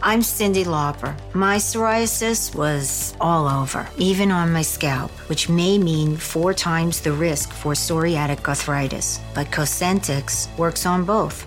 I'm Cindy Lauper. My psoriasis was all over, even on my scalp, which may mean four times the risk for psoriatic arthritis. But Cosentix works on both.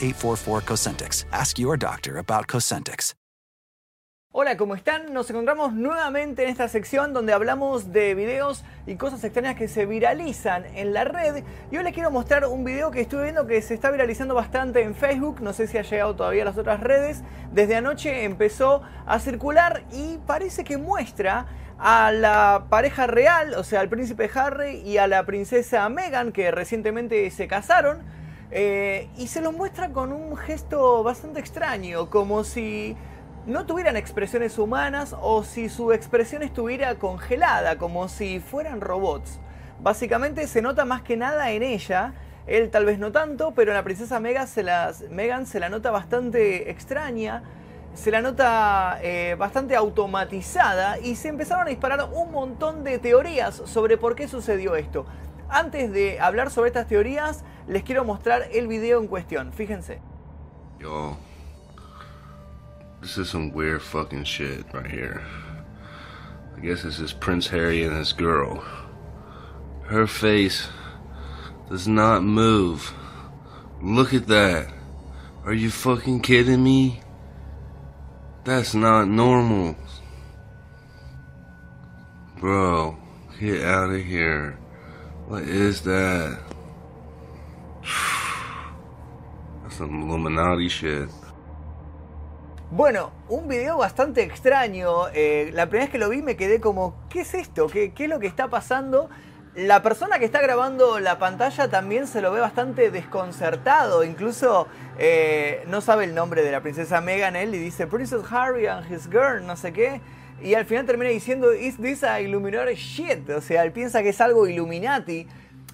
844 Cosentix. Ask your doctor about Cosentix. Hola, ¿cómo están? Nos encontramos nuevamente en esta sección donde hablamos de videos y cosas extrañas que se viralizan en la red. Y hoy les quiero mostrar un video que estuve viendo que se está viralizando bastante en Facebook. No sé si ha llegado todavía a las otras redes. Desde anoche empezó a circular y parece que muestra a la pareja real, o sea, al príncipe Harry y a la princesa Meghan, que recientemente se casaron. Eh, y se los muestra con un gesto bastante extraño, como si no tuvieran expresiones humanas o si su expresión estuviera congelada, como si fueran robots. Básicamente se nota más que nada en ella, él tal vez no tanto, pero la princesa se, Megan se la nota bastante extraña, se la nota eh, bastante automatizada y se empezaron a disparar un montón de teorías sobre por qué sucedió esto. Antes de hablar sobre estas teorías, les quiero mostrar el video en cuestión. Fíjense. Yo, this is some weird fucking shit right here. I guess this is Prince Harry and his girl. Her face does not move. Look at that. Are you fucking kidding me? That's not normal. Bro, get out of here. What is that? That's some Illuminati. Bueno, un video bastante extraño. Eh, la primera vez que lo vi me quedé como, ¿qué es esto? ¿Qué, ¿Qué es lo que está pasando? La persona que está grabando la pantalla también se lo ve bastante desconcertado. Incluso eh, no sabe el nombre de la princesa Meghan él y dice Princess Harry and his girl, no sé qué. Y al final termina diciendo, ¿Is this a Illuminati shit? O sea, él piensa que es algo Illuminati.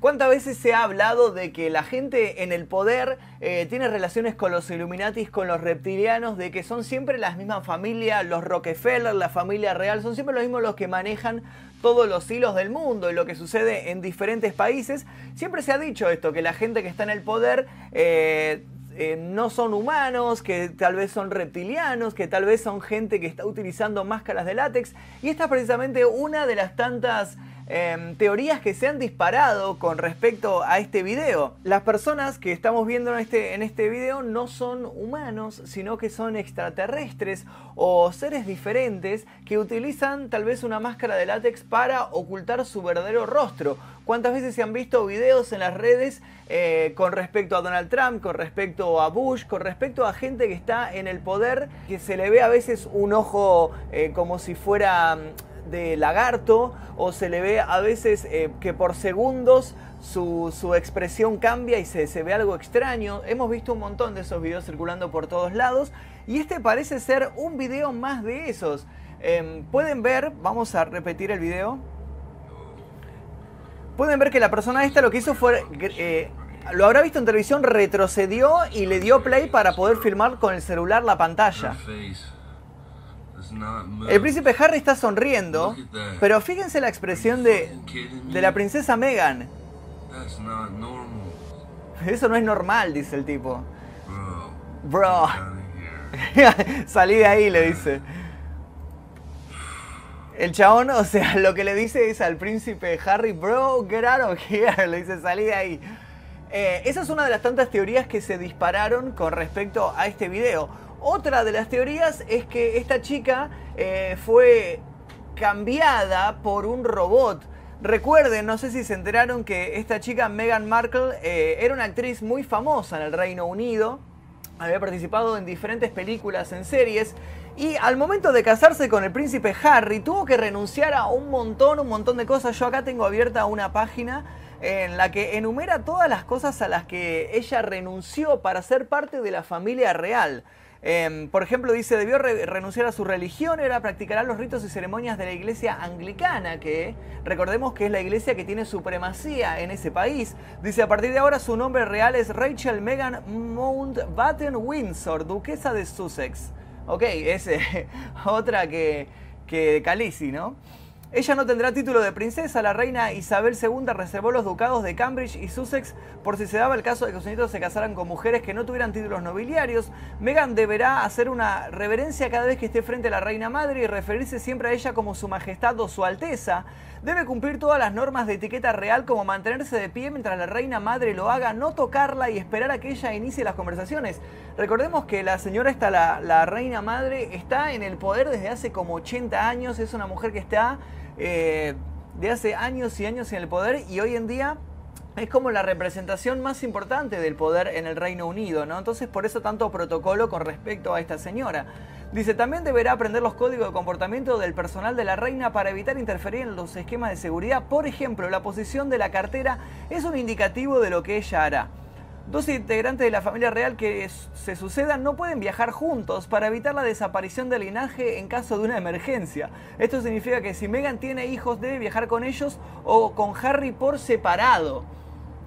¿Cuántas veces se ha hablado de que la gente en el poder eh, tiene relaciones con los Illuminatis, con los reptilianos, de que son siempre las mismas familias, los Rockefeller, la familia real, son siempre los mismos los que manejan todos los hilos del mundo y lo que sucede en diferentes países? Siempre se ha dicho esto, que la gente que está en el poder... Eh, eh, no son humanos, que tal vez son reptilianos, que tal vez son gente que está utilizando máscaras de látex. Y esta es precisamente una de las tantas Em, teorías que se han disparado con respecto a este video. Las personas que estamos viendo en este, en este video no son humanos, sino que son extraterrestres o seres diferentes que utilizan tal vez una máscara de látex para ocultar su verdadero rostro. ¿Cuántas veces se han visto videos en las redes eh, con respecto a Donald Trump, con respecto a Bush, con respecto a gente que está en el poder, que se le ve a veces un ojo eh, como si fuera de lagarto o se le ve a veces eh, que por segundos su, expresión cambia y se, ve algo extraño. Hemos visto un montón de esos videos circulando por todos lados y este parece ser un video más de esos. Em, pueden ver, vamos a repetir el video. Pueden ver que la persona esta lo que hizo fue... Eh, lo habrá visto en televisión, retrocedió y le dio play para poder filmar con el celular la pantalla. El príncipe Harry está sonriendo, pero fíjense la expresión de, de la princesa Meghan. Eso no es normal, dice el tipo. Bro. Salí de ahí, le dice. El chabón, o sea, lo que le dice es al príncipe Harry, bro, get out of here. Le dice, salí de ahí. Eh, esa es una de las tantas teorías que se dispararon con respecto a este video. Otra de las teorías es que esta chica eh, fue cambiada por un robot. Recuerden, no sé si se enteraron que esta chica, Meghan Markle, eh, era una actriz muy famosa en el Reino Unido. Había participado en diferentes películas, en series. Y al momento de casarse con el príncipe Harry, tuvo que renunciar a un montón, un montón de cosas. Yo acá tengo abierta una página en la que enumera todas las cosas a las que ella renunció para ser parte de la familia real. Em, por ejemplo, dice, debió renunciar a su religión, ahora practicará los ritos y ceremonias de la iglesia anglicana, que recordemos que es la iglesia que tiene supremacía en ese país. Dice, a partir de ahora su nombre real es Rachel Megan Mountbatten Windsor, duquesa de Sussex. Ok, es otra que, que Calisi, ¿no? Ella no tendrá título de princesa, la reina Isabel II reservó los ducados de Cambridge y Sussex por si se daba el caso de que sus nietos se casaran con mujeres que no tuvieran títulos nobiliarios. Meghan deberá hacer una reverencia cada vez que esté frente a la reina madre y referirse siempre a ella como su majestad o su alteza. Debe cumplir todas las normas de etiqueta real como mantenerse de pie mientras la reina madre lo haga, no tocarla y esperar a que ella inicie las conversaciones. Recordemos que la señora está, la, la reina madre, está en el poder desde hace como 80 años, es una mujer que está eh, de hace años y años en el poder y hoy en día es como la representación más importante del poder en el Reino Unido, ¿no? Entonces por eso tanto protocolo con respecto a esta señora. Dice, también deberá aprender los códigos de comportamiento del personal de la reina para evitar interferir en los esquemas de seguridad. Por ejemplo, la posición de la cartera es un indicativo de lo que ella hará. Dos integrantes de la familia real que se sucedan no pueden viajar juntos para evitar la desaparición del linaje en caso de una emergencia. Esto significa que si Meghan tiene hijos debe viajar con ellos o con Harry por separado.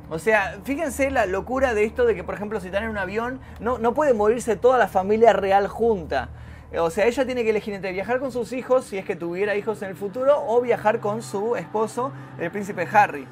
O sea, fíjense la locura de esto de que, por ejemplo, si están en un avión, no, no puede morirse toda la familia real junta. O sea, ella tiene que elegir entre viajar con sus hijos, si es que tuviera hijos en el futuro, o viajar con su esposo, el príncipe Harry.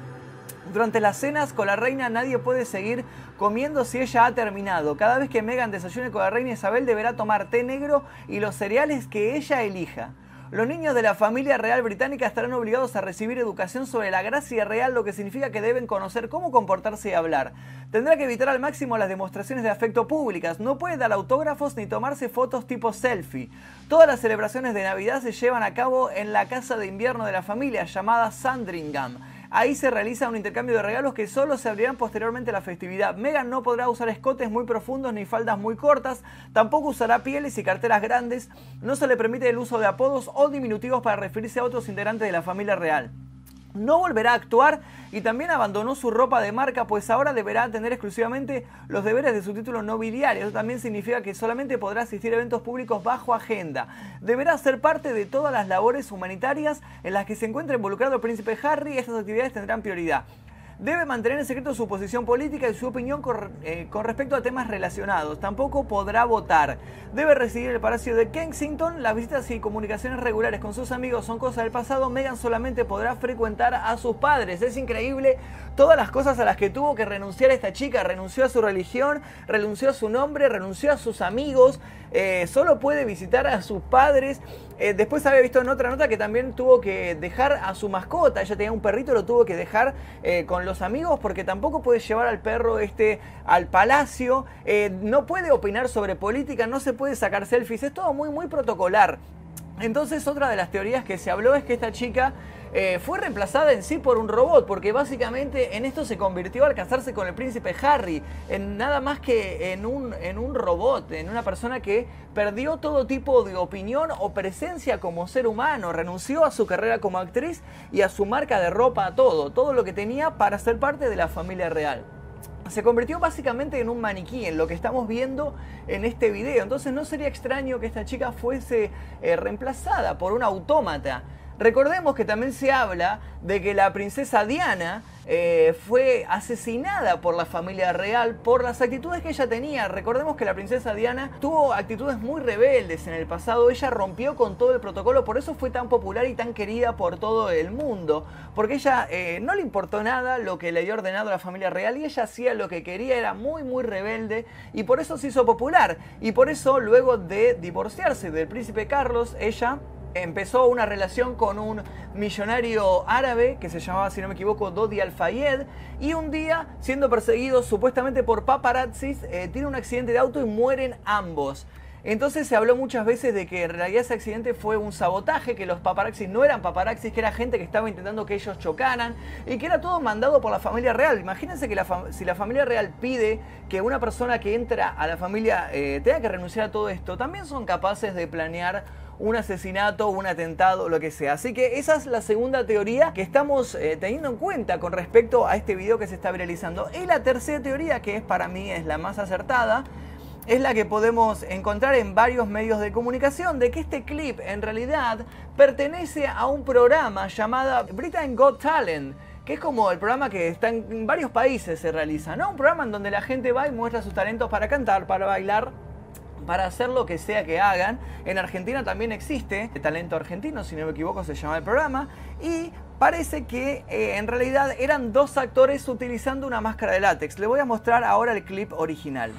Durante las cenas con la reina nadie puede seguir comiendo si ella ha terminado. Cada vez que Meghan desayune con la reina Isabel deberá tomar té negro y los cereales que ella elija. Los niños de la familia real británica estarán obligados a recibir educación sobre la gracia real, lo que significa que deben conocer cómo comportarse y hablar. Tendrá que evitar al máximo las demostraciones de afecto públicas, no puede dar autógrafos ni tomarse fotos tipo selfie. Todas las celebraciones de Navidad se llevan a cabo en la casa de invierno de la familia llamada Sandringham. Ahí se realiza un intercambio de regalos que solo se abrirán posteriormente a la festividad. Megan no podrá usar escotes muy profundos ni faldas muy cortas, tampoco usará pieles y carteras grandes, no se le permite el uso de apodos o diminutivos para referirse a otros integrantes de la familia real no volverá a actuar y también abandonó su ropa de marca, pues ahora deberá tener exclusivamente los deberes de su título nobiliario. Eso también significa que solamente podrá asistir a eventos públicos bajo agenda. Deberá ser parte de todas las labores humanitarias en las que se encuentra involucrado el príncipe Harry estas actividades tendrán prioridad debe mantener en secreto su posición política y su opinión eh, con, respecto a temas relacionados. Tampoco podrá votar. Debe residir en el Palacio de Kensington. Las visitas y comunicaciones regulares con sus amigos son cosas del pasado. Meghan solamente podrá frecuentar a sus padres. Es increíble todas las cosas a las que tuvo que renunciar esta chica. Renunció a su religión, renunció a su nombre, renunció a sus amigos. Eh, solo puede visitar a sus padres. Eh, después había visto en otra nota que también tuvo que dejar a su mascota. Ella tenía un perrito, lo tuvo que dejar eh, con los amigos porque tampoco puede llevar al perro este al palacio. no puede opinar sobre política, no se puede sacar selfies. Es todo muy, muy protocolar. Entonces otra de las teorías que se habló es que esta chica eh, fue reemplazada en sí por un robot, porque básicamente en esto se convirtió al casarse con el príncipe Harry, en nada más que en un, en un robot, en una persona que perdió todo tipo de opinión o presencia como ser humano, renunció a su carrera como actriz y a su marca de ropa, a todo, todo lo que tenía para ser parte de la familia real se convirtió básicamente en un maniquí, en lo que estamos viendo en este video. Entonces no sería extraño que esta chica fuese eh, reemplazada por un autómata. Recordemos que también se habla de que la princesa Diana eh, fue asesinada por la familia real por las actitudes que ella tenía. Recordemos que la princesa Diana tuvo actitudes muy rebeldes en el pasado, ella rompió con todo el protocolo, por eso fue tan popular y tan querida por todo el mundo, porque ella eh, no le importó nada lo que le había ordenado la familia real y ella hacía lo que quería, era muy muy rebelde y por eso se hizo popular. Y por eso luego de divorciarse del príncipe Carlos, ella empezó una relación con un millonario árabe que se llamaba, si no me equivoco, Dodi Al-Fayed. Y un día, siendo perseguido supuestamente por paparazzis, eh, tiene un accidente de auto y mueren ambos. Entonces se habló muchas veces de que en realidad ese accidente fue un sabotaje, que los paparazzis no eran paparazzis, que era gente que estaba intentando que ellos chocaran y que era todo mandado por la familia real. Imagínense que si la familia real pide que una persona que entra a la familia eh, tenga que renunciar a todo esto, también son capaces de planear un asesinato, un atentado, lo que sea. Así que esa es la segunda teoría que estamos eh, teniendo en cuenta con respecto a este video que se está viralizando. Y la tercera teoría, que es para mí es la más acertada, es la que podemos encontrar en varios medios de comunicación, de que este clip en realidad pertenece a un programa llamado Britain Got Talent que es como el programa que está en varios países se realiza, ¿no? Un programa en donde la gente va y muestra sus talentos para cantar, para bailar, para hacer lo que sea que hagan. En Argentina también existe el talento argentino, si no me equivoco se llama el programa, y parece que eh, en realidad eran dos actores utilizando una máscara de látex. Le voy a mostrar ahora el clip original.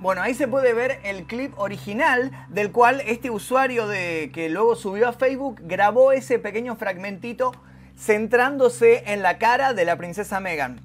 Bueno, ahí se puede ver el clip original del cual este usuario de, que luego subió a Facebook grabó ese pequeño fragmentito centrándose en la cara de la princesa Meghan.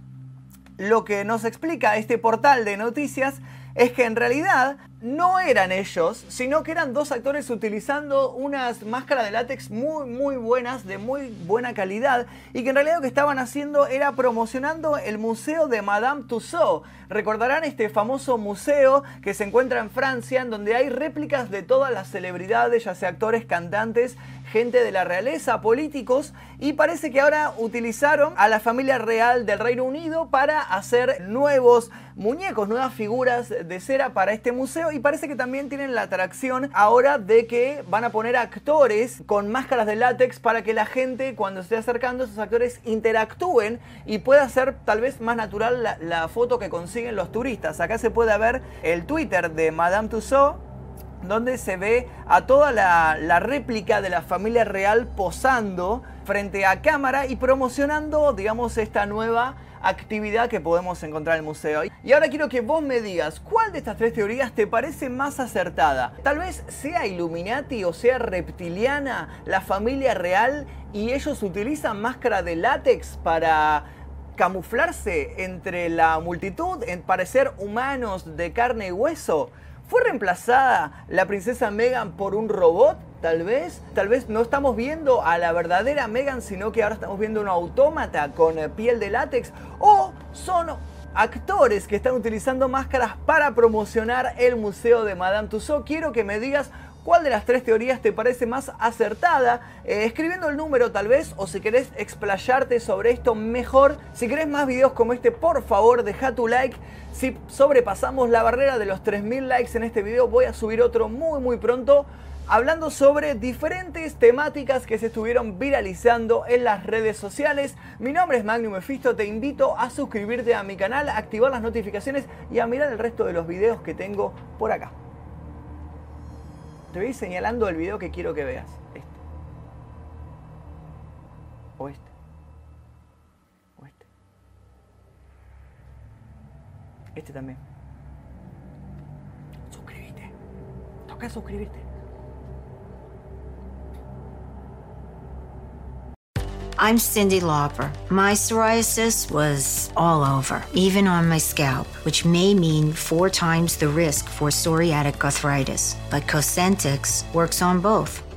Lo que nos explica este portal de noticias es que en realidad no eran ellos, sino que eran dos actores utilizando unas máscaras de látex muy muy buenas, de muy buena calidad, y que en realidad lo que estaban haciendo era promocionando el museo de Madame Tussauds. Recordarán este famoso museo que se encuentra en Francia, en donde hay réplicas de todas las celebridades, ya sea actores, cantantes, gente de la realeza, políticos, y parece que ahora utilizaron a la familia real del Reino Unido para hacer nuevos muñecos, nuevas figuras de cera para este museo y parece que también tienen la atracción ahora de que van a poner actores con máscaras de látex para que la gente cuando esté acercando esos actores interactúen y pueda ser tal vez más natural la, foto que consiguen los turistas. Acá se puede ver el Twitter de Madame Tussauds donde se ve a toda la, réplica de la familia real posando frente a cámara y promocionando, digamos, esta nueva actividad que podemos encontrar en el museo. Y ahora quiero que vos me digas, ¿cuál de estas tres teorías te parece más acertada? Tal vez sea Illuminati o sea reptiliana, la familia real, y ellos utilizan máscara de látex para camuflarse entre la multitud, en parecer humanos de carne y hueso. ¿Fue reemplazada la princesa Meghan por un robot? Tal vez, tal vez no estamos viendo a la verdadera Meghan, sino que ahora estamos viendo un autómata con eh, piel de látex. O son actores que están utilizando máscaras para promocionar el museo de Madame Tussauds. Quiero que me digas ¿Cuál de las tres teorías te parece más acertada? Eh, escribiendo el número tal vez, o si querés explayarte sobre esto mejor. Si querés más videos como este, por favor deja tu like. Si sobrepasamos la barrera de los 3.000 likes en este video, voy a subir otro muy muy pronto. Hablando sobre diferentes temáticas que se estuvieron viralizando en las redes sociales. Mi nombre es Magnum Mephisto, te invito a suscribirte a mi canal, activar las notificaciones y a mirar el resto de los videos que tengo por acá. Te voy señalando el video que quiero que veas. Este. O este. O este. Este también. Suscríbete. Toca suscribirte. I'm Cindy Lauper. My psoriasis was all over, even on my scalp, which may mean four times the risk for psoriatic arthritis. But Cosentix works on both.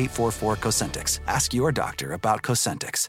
844 Cosentix. Ask your doctor about Cosentix.